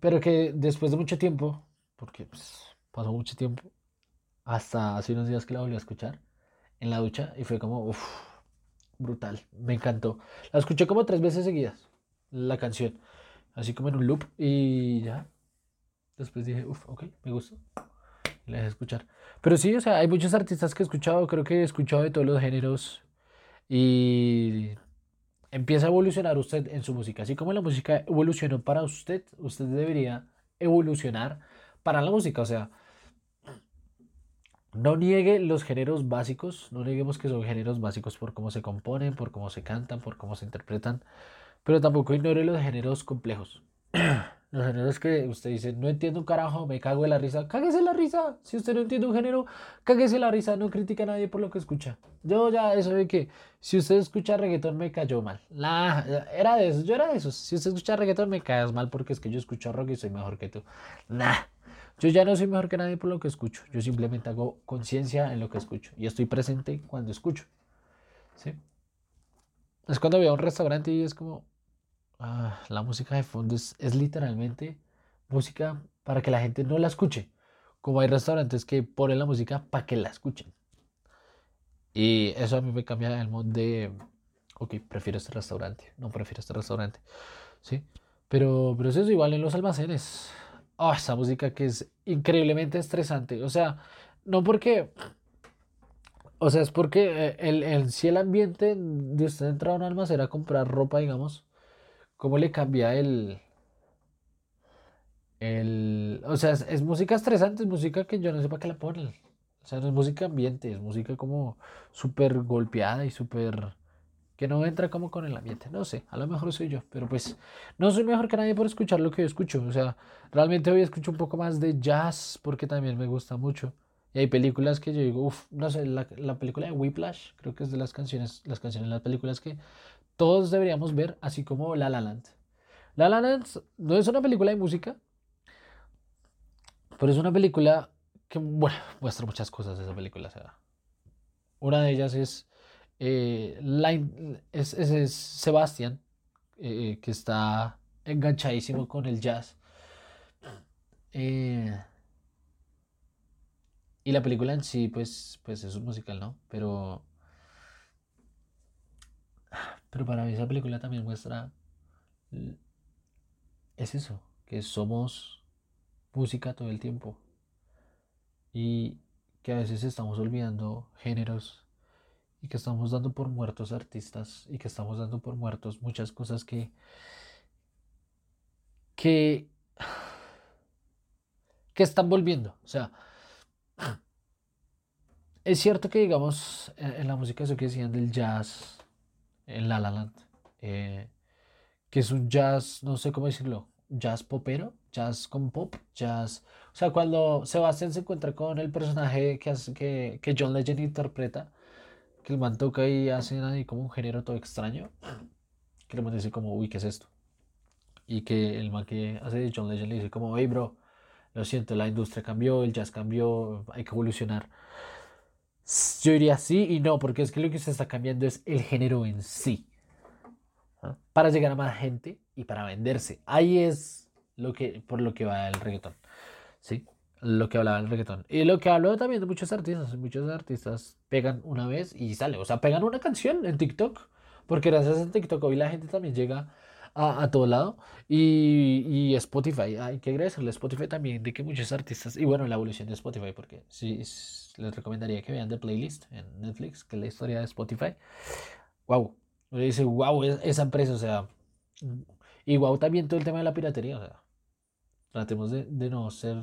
Pero que después de mucho tiempo, porque pues, pasó mucho tiempo, hasta hace unos días que la volví a escuchar en la ducha y fue como, uff, brutal, me encantó. La escuché como tres veces seguidas, la canción, así como en un loop y ya. Después dije, uff, ok, me gustó. Y la dejé escuchar. Pero sí, o sea, hay muchos artistas que he escuchado, creo que he escuchado de todos los géneros y empieza a evolucionar usted en su música. Así como la música evolucionó para usted, usted debería evolucionar para la música. O sea, no niegue los géneros básicos, no neguemos que son géneros básicos por cómo se componen, por cómo se cantan, por cómo se interpretan, pero tampoco ignore los géneros complejos. [clears throat] Los géneros que usted dice, no entiendo un carajo, me cago en la risa. Cáguese la risa. Si usted no entiende un género, cáguese la risa. No critica a nadie por lo que escucha. Yo ya, eso de que si usted escucha reggaetón me cayó mal. La, era de esos, yo era de esos. Si usted escucha reggaetón me caes mal porque es que yo escucho rock y soy mejor que tú. Nah. Yo ya no soy mejor que nadie por lo que escucho. Yo simplemente hago conciencia en lo que escucho. Y estoy presente cuando escucho. ¿Sí? Es cuando voy a un restaurante y es como, Ah, la música de fondo es, literalmente música para que la gente no la escuche. Como hay restaurantes que ponen la música para que la escuchen. Y eso a mí me cambia el mood de, ok, prefiero este restaurante, no prefiero este restaurante. ¿Sí? Pero, pero eso es igual en los almacenes. Oh, esa música que es increíblemente estresante. O sea, no porque... O sea, es porque eh, el, el, si el ambiente de usted entrar a un almacén a comprar ropa, digamos, cómo le cambia el... el o sea, es, música estresante, es música que yo no sé para qué la ponen. O sea, no es música ambiente, es música como súper golpeada y súper... que no entra como con el ambiente. No sé, a lo mejor soy yo, pero pues no soy mejor que nadie por escuchar lo que yo escucho. O sea, realmente hoy escucho un poco más de jazz porque también me gusta mucho. Y hay películas que yo digo, uff, no sé, la, la, película de Whiplash, creo que es de las canciones, las canciones, las películas que todos deberíamos ver, así como La La Land. La La Land no es una película de música, pero es una película que, bueno, [laughs] muestra muchas cosas esa película. una de ellas es, eh, es, es, Sebastián, eh, que está enganchadísimo con el jazz. Eh, y la película en sí, pues, pues es un musical, ¿no? Pero pero para mí esa película también muestra, es eso, que somos música todo el tiempo. Y que a veces estamos olvidando géneros y que estamos dando por muertos artistas y que estamos dando por muertos muchas cosas que que que están volviendo, o sea, es cierto que digamos en la música eso que decían del jazz en La La Land, eh, que es un jazz, no sé cómo decirlo, jazz popero, jazz con pop, jazz... O sea, cuando Sebastián se encuentra con el personaje que, hace, que, que John Legend interpreta, que el man toca y hace ahí como un género todo extraño, que el man dice como, uy, ¿qué es esto? Y que el man que hace John Legend le dice como, hey, bro, lo siento, la industria cambió, el jazz cambió, hay que evolucionar. Yo diría sí y no, porque es que lo que se está cambiando es el género en sí. Para llegar a más gente y para venderse. Ahí es lo que, por lo que va el reggaetón. ¿Sí? Lo que hablaba el reggaetón. Y lo que hablo también de muchos artistas. Muchos artistas pegan una vez y sale. O sea, pegan una canción en TikTok. Porque gracias a TikTok hoy la gente también llega a, a todo lado. Y, y, Spotify, hay que agradecerle a Spotify también de que muchos artistas, y bueno, la evolución de Spotify, porque sí, les recomendaría que vean The Playlist en Netflix, que es la historia de Spotify. Wow, me dice, wow, esa empresa, o sea, y wow también todo el tema de la piratería, o sea, tratemos de, de no ser,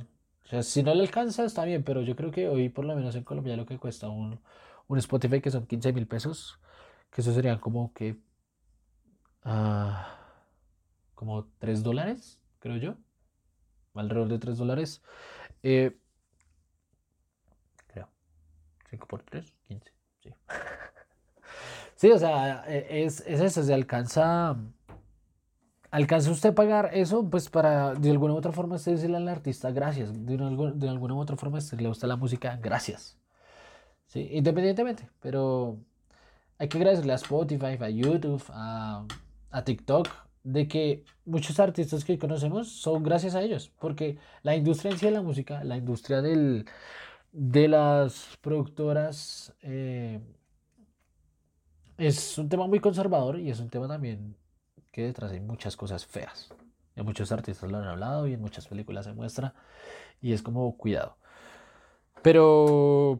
o sea, si no le alcanza está bien, pero yo creo que hoy por lo menos en Colombia lo que cuesta un, un Spotify que son 15 mil pesos, que eso serían como que... Uh, como 3 dólares, creo yo. Alrededor de 3 dólares. Eh. 5 por 3, 15. Sí. [laughs] sí, o sea, e, es, es eso. Se alcanza. ¿Alcanza usted a pagar eso? Pues para de alguna u otra forma usted decirle al artista gracias. De, de alguna u otra forma usted le gusta la música, gracias. Sí, independientemente. Pero hay que agradecerle a Spotify, a YouTube, a, a TikTok, de que muchos artistas que conocemos son gracias a ellos, porque la industria en sí de la música, la industria del, de las productoras, eh, es un tema muy conservador y es un tema también que detrás hay muchas cosas feas. Y muchos artistas lo han hablado y en muchas películas se muestra y es como cuidado. Pero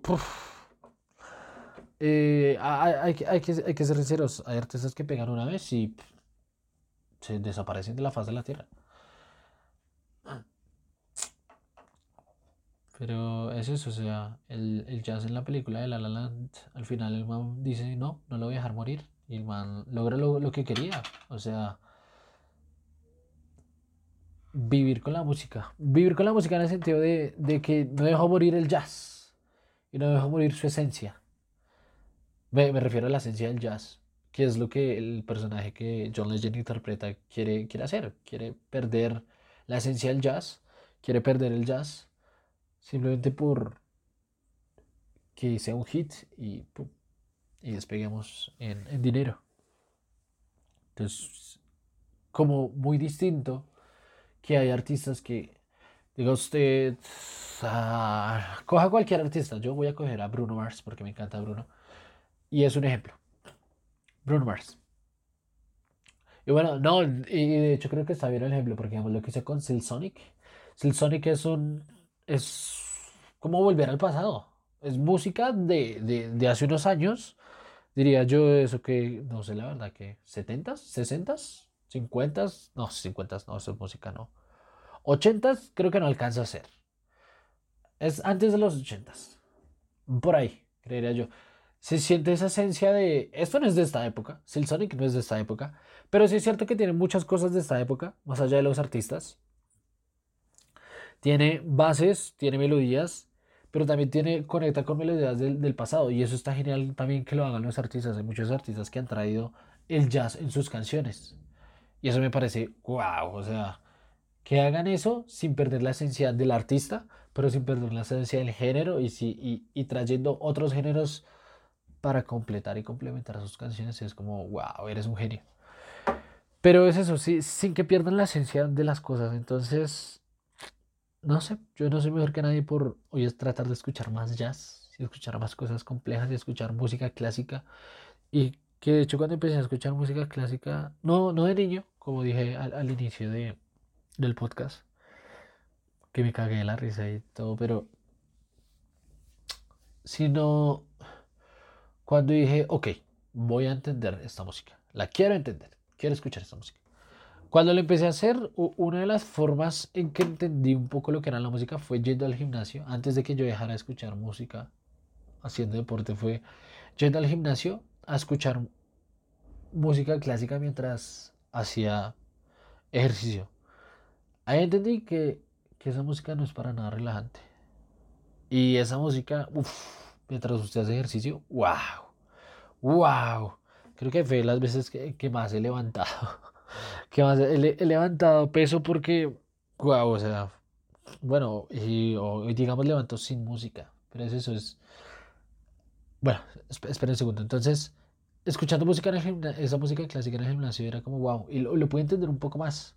eh, hay, hay, que, hay que ser sinceros, hay artistas que pegan una vez y se desaparecen de la faz de la tierra. Pero es eso, o sea, el, el, jazz en la película de La La Land, al final el man dice, no, no lo voy a dejar morir. Y el man logra lo, lo que quería. O sea, vivir con la música. Vivir con la música en el sentido de, de que no dejó morir el jazz. Y no dejó morir su esencia. Me, me refiero a la esencia del jazz que es lo que el personaje que John Legend interpreta quiere, quiere hacer. Quiere perder la esencia del jazz, quiere perder el jazz simplemente por que sea un hit y, y despeguemos en, en dinero. Entonces, como muy distinto que hay artistas que, diga usted, coja cualquier artista, yo voy a coger a Bruno Mars porque me encanta Bruno, y es un ejemplo. Bruno Mars. Y bueno, no, y de hecho creo que está bien el ejemplo, porque digamos lo que hice con Silsonic. Silsonic es un. Es como volver al pasado. Es música de, de, hace unos años. Diría yo eso que, no sé la verdad, que 70s, 60s, 50s, no, 50s, no, eso es música, no. 80s creo que no alcanza a ser. Es antes de los 80s. Por ahí, creería yo se siente esa esencia de, esto no es de esta época, Silsonic no es de esta época, pero sí es cierto que tiene muchas cosas de esta época, más allá de los artistas. Tiene bases, tiene melodías, pero también tiene, conecta con melodías del, del pasado, y eso está genial también que lo hagan los artistas. Hay muchos artistas que han traído el jazz en sus canciones, y eso me parece wow, o sea, que hagan eso sin perder la esencia del artista, pero sin perder la esencia del género y, si, y, y trayendo otros géneros para completar y complementar sus canciones. Es como, wow, eres un genio. Pero es eso, sí, sin que pierdan la esencia de las cosas. Entonces, no sé, yo no soy mejor que nadie por hoy es tratar de escuchar más jazz, y escuchar más cosas complejas y escuchar música clásica. Y que de hecho cuando empecé a escuchar música clásica, no, no de niño, como dije al, al inicio de, del podcast, que me cagué la risa y todo, pero sino cuando dije, ok, voy a entender esta música, la quiero entender, quiero escuchar esta música. Cuando lo empecé a hacer, una de las formas en que entendí un poco lo que era la música fue yendo al gimnasio. Antes de que yo dejara de escuchar música haciendo deporte, fue yendo al gimnasio a escuchar música clásica mientras hacía ejercicio. Ahí entendí que, que esa música no es para nada relajante. Y esa música, uff, mientras usted hace ejercicio, wow, wow. Creo que fue las veces que, más he levantado, [laughs] que más he, levantado peso porque, wow, o sea, bueno, y, digamos levanto sin música, pero es eso, es, bueno, espera un segundo, entonces, escuchando música en el gimnasio, esa música clásica en el gimnasio era como, wow, y lo, lo pude entender un poco más,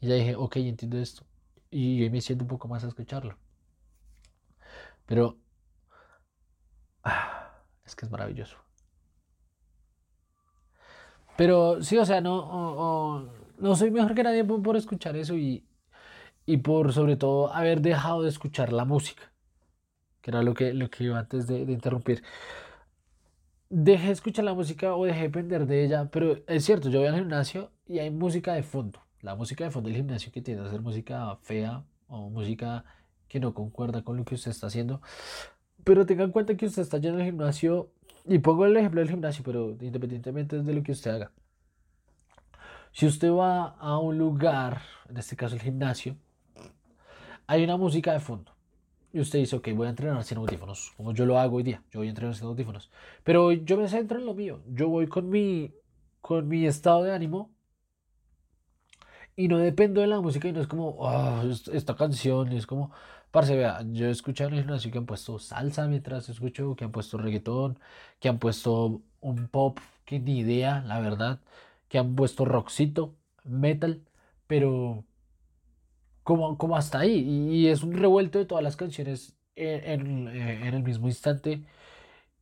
y ya dije, ok, entiendo esto, y hoy me siento un poco más a escucharlo. Pero es que es maravilloso. Pero sí, o sea, no, no soy mejor que nadie por, escuchar eso y, y, por sobre todo haber dejado de escuchar la música, que era lo que, lo que iba antes de, interrumpir. Dejé de escuchar la música o dejé de depender de ella, pero es cierto, yo voy al gimnasio y hay música de fondo. La música de fondo del gimnasio que tiende a ser música fea o música que no concuerda con lo que usted está haciendo, pero tenga en cuenta que usted está yendo al gimnasio, y pongo el ejemplo del gimnasio, pero independientemente de lo que usted haga. Si usted va a un lugar, en este caso el gimnasio, hay una música de fondo. Y usted dice, ok, voy a entrenar sin audífonos, como yo lo hago hoy día. Yo voy a entrenar sin audífonos. Pero yo me centro en lo mío. Yo voy con mi, con mi estado de ánimo. Y no dependo de la música y no es como, oh, esta canción, es como, Parce, vea, yo he escuchado en el gimnasio que han puesto salsa mientras escucho, que han puesto reggaetón, que han puesto un pop que ni idea, la verdad, que han puesto rockcito, metal, pero como, como hasta ahí. Y, es un revuelto de todas las canciones en, en el mismo instante.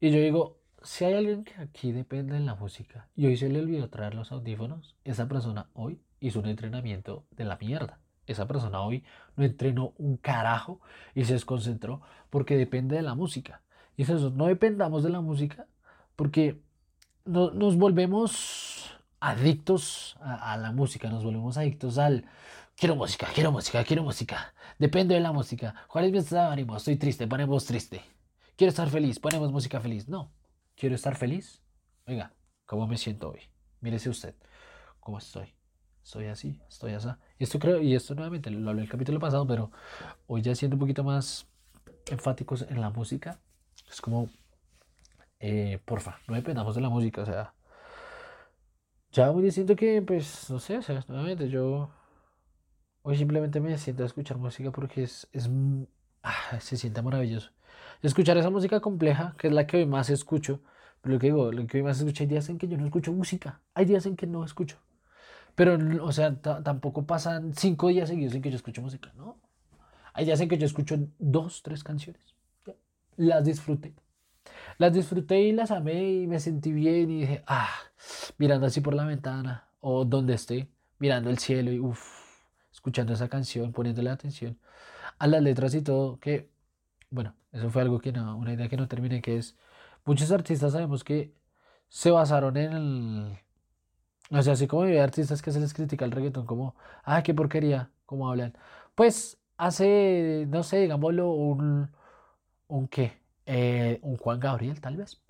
Y yo digo, si hay alguien que aquí depende de la música y hoy se le olvidó traer los audífonos, esa persona hoy hizo un entrenamiento de la mierda. Esa persona hoy no entrenó un carajo y se desconcentró porque depende de la música. Y es eso, no dependamos de la música porque no, nos volvemos adictos a, la música, nos volvemos adictos al quiero música, quiero música, quiero música. Depende de la música. ¿Cuál es mi estado de ánimo? Estoy triste, ponemos triste. Quiero estar feliz, ponemos música feliz. No, quiero estar feliz. Oiga, ¿cómo me siento hoy? Mírese usted, ¿cómo estoy? Estoy así, estoy así. Y esto creo, y esto nuevamente lo hablé el capítulo pasado, pero hoy ya siendo un poquito más enfáticos en la música, es como, eh, porfa, no dependamos de la música, o sea, ya voy diciendo que, pues, no sé, o sea, nuevamente yo hoy simplemente me siento a escuchar música porque es, es ah, se siente maravilloso. Escuchar esa música compleja, que es la que hoy más escucho, pero lo que digo, lo que hoy más escucho, hay días en que yo no escucho música, hay días en que no escucho. Pero, o sea, tampoco pasan cinco días seguidos en que yo escucho música, ¿no? Hay días en que yo escucho dos, tres canciones. Las disfruté. Las disfruté y las amé y me sentí bien y dije, ah, mirando así por la ventana o donde esté, mirando el cielo y uff, escuchando esa canción, poniéndole atención a las letras y todo, que, bueno, eso fue algo que no, una idea que no terminé, que es, muchos artistas sabemos que se basaron en el o sea, así como hay artistas que se les critica el reggaetón como, ah, qué porquería, como hablan. Pues hace, no sé, digámoslo, un, un qué, eh, un Juan Gabriel tal vez,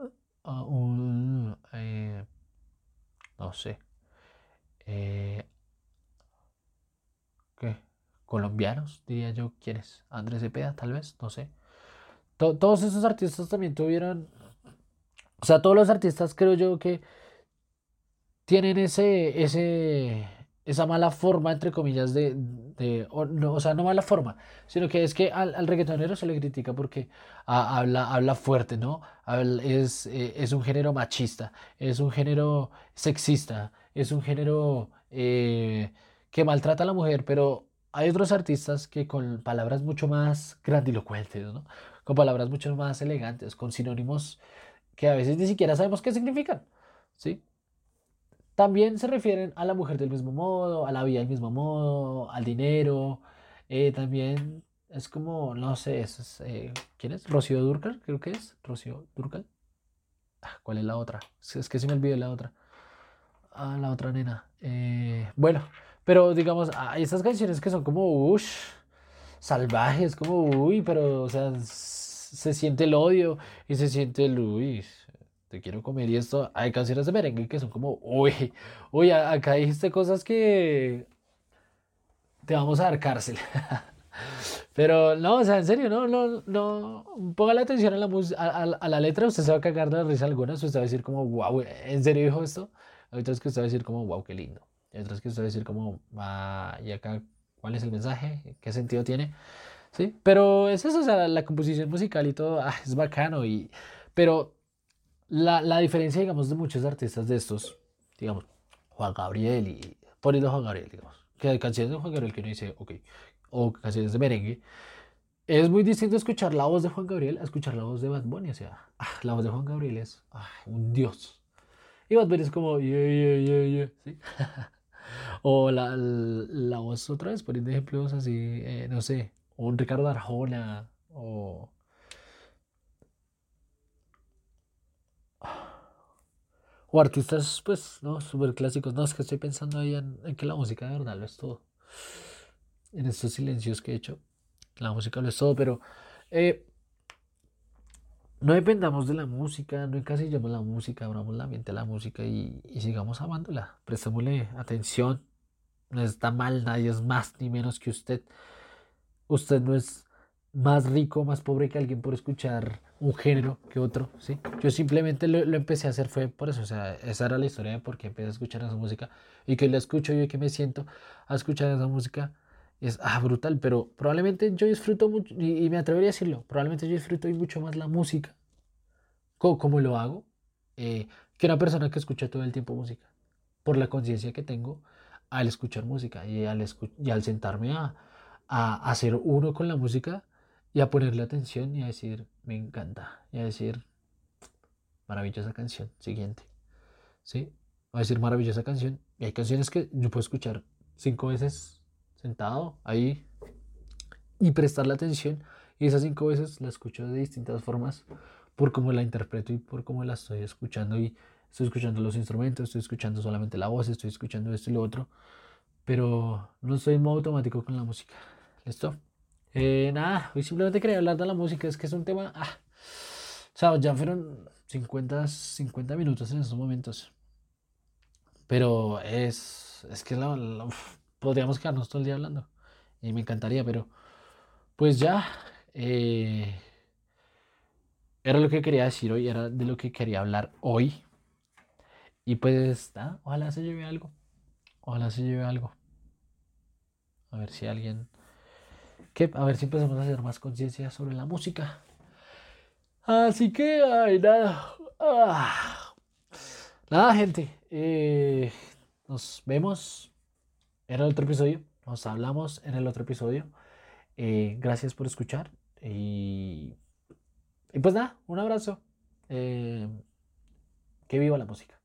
un, eh, no sé, eh, ¿qué? Colombianos, diría yo, ¿quiénes? Andrés Cepeda, tal vez, no sé. todos esos artistas también tuvieron, o sea, todos los artistas creo yo que tienen ese, ese, esa mala forma, entre comillas, de, de o, o, sea, no mala forma, sino que es que al, al reggaetonero se le critica porque habla, habla fuerte, ¿no? es, eh, es un género machista, es un género sexista, es un género eh, que maltrata a la mujer, pero hay otros artistas que con palabras mucho más grandilocuentes, ¿no? Con palabras mucho más elegantes, con sinónimos que a veces ni siquiera sabemos qué significan, ¿sí? También se refieren a la mujer del mismo modo, a la vida del mismo modo, al dinero. Eh, también es como, no sé, eh, ¿quién es? Rocío Durcal, creo que es. Rocío Durcal. Ah, ¿Cuál es la otra? Es que se me olvidó la otra. Ah, la otra nena. Eh, bueno, pero digamos, hay estas canciones que son como, uff, salvajes, como, uy, pero, o sea, se siente el odio y se siente el, uy, te quiero comer y esto, hay canciones de merengue que son como, uy, uy, acá dijiste cosas que te vamos a dar cárcel. [laughs] Pero no, o sea, en serio, no, no, no, ponga la atención a la, a, a, la letra, usted se va a cagar de risa algunas, usted va a decir como, wow, ¿en serio dijo esto? Hay otras que usted va a decir como, wow, qué lindo. Hay otras que usted va a decir como, ah, y acá, ¿cuál es el mensaje? ¿Qué sentido tiene? Sí, pero es eso, o sea, la composición musical y todo, ah, es bacano, y, pero la, la, diferencia, digamos, de muchos artistas de estos, digamos, Juan Gabriel y poniendo Juan Gabriel, digamos, que hay canciones de Juan Gabriel que uno dice, ok, o canciones de merengue, es muy distinto escuchar la voz de Juan Gabriel a escuchar la voz de Bad Bunny, o sea, [laughs] ah, la voz de Juan Gabriel es un dios. Y Bad Bunny es como, yeah, yeah, yeah, yeah, ¿sí? [laughs] o la, la, voz otra vez, poniendo ejemplos así, eh, no sé, un Ricardo Arjona, o O artistas, pues, ¿no? Súper clásicos. No, es que estoy pensando ahí en, que la música de verdad lo es todo. En estos silencios que he hecho, la música lo es todo, pero eh, no dependamos de la música, no encasillemos la música, abramos la mente a la música y, y sigamos amándola. Prestémosle atención. No está mal, nadie es más ni menos que usted. Usted no es más rico, más pobre que alguien por escuchar un género que otro, ¿sí? Yo simplemente lo, empecé a hacer fue por eso, o sea, esa era la historia de por qué empecé a escuchar esa música y que la escucho yo y que me siento a escuchar esa música es ah, brutal, pero probablemente yo disfruto mucho, y, me atrevería a decirlo, probablemente yo disfruto mucho más la música, como, lo hago, eh, que una persona que escucha todo el tiempo música, por la conciencia que tengo al escuchar música y al, y al sentarme a, a hacer uno con la música y a ponerle atención y a decir, me encanta, y a decir, maravillosa canción, siguiente, ¿sí? A decir maravillosa canción, y hay canciones que yo puedo escuchar cinco veces sentado ahí y prestarle atención, y esas cinco veces la escucho de distintas formas por cómo la interpreto y por cómo la estoy escuchando y estoy escuchando los instrumentos, estoy escuchando solamente la voz, estoy escuchando esto y lo otro, pero no en modo automático con la música. ¿Listo? Eh, nada, hoy simplemente quería hablar de la música, es que es un tema... Ah, o sea, ya fueron 50, 50 minutos en estos momentos. Pero es, es que podríamos quedarnos todo el día hablando. Y me encantaría, pero pues ya. Eh, era lo que quería decir hoy, era de lo que quería hablar hoy. Y pues, nada, ojalá se lleve algo. Ojalá se lleve algo. A ver si alguien a ver si empezamos a hacer más conciencia sobre la música. Así que, ay, nada. Ah. Nada, gente. Eh, nos vemos en el otro episodio. Nos hablamos en el otro episodio. Eh, gracias por escuchar. Y, y, pues nada, un abrazo. Eh, que viva la música.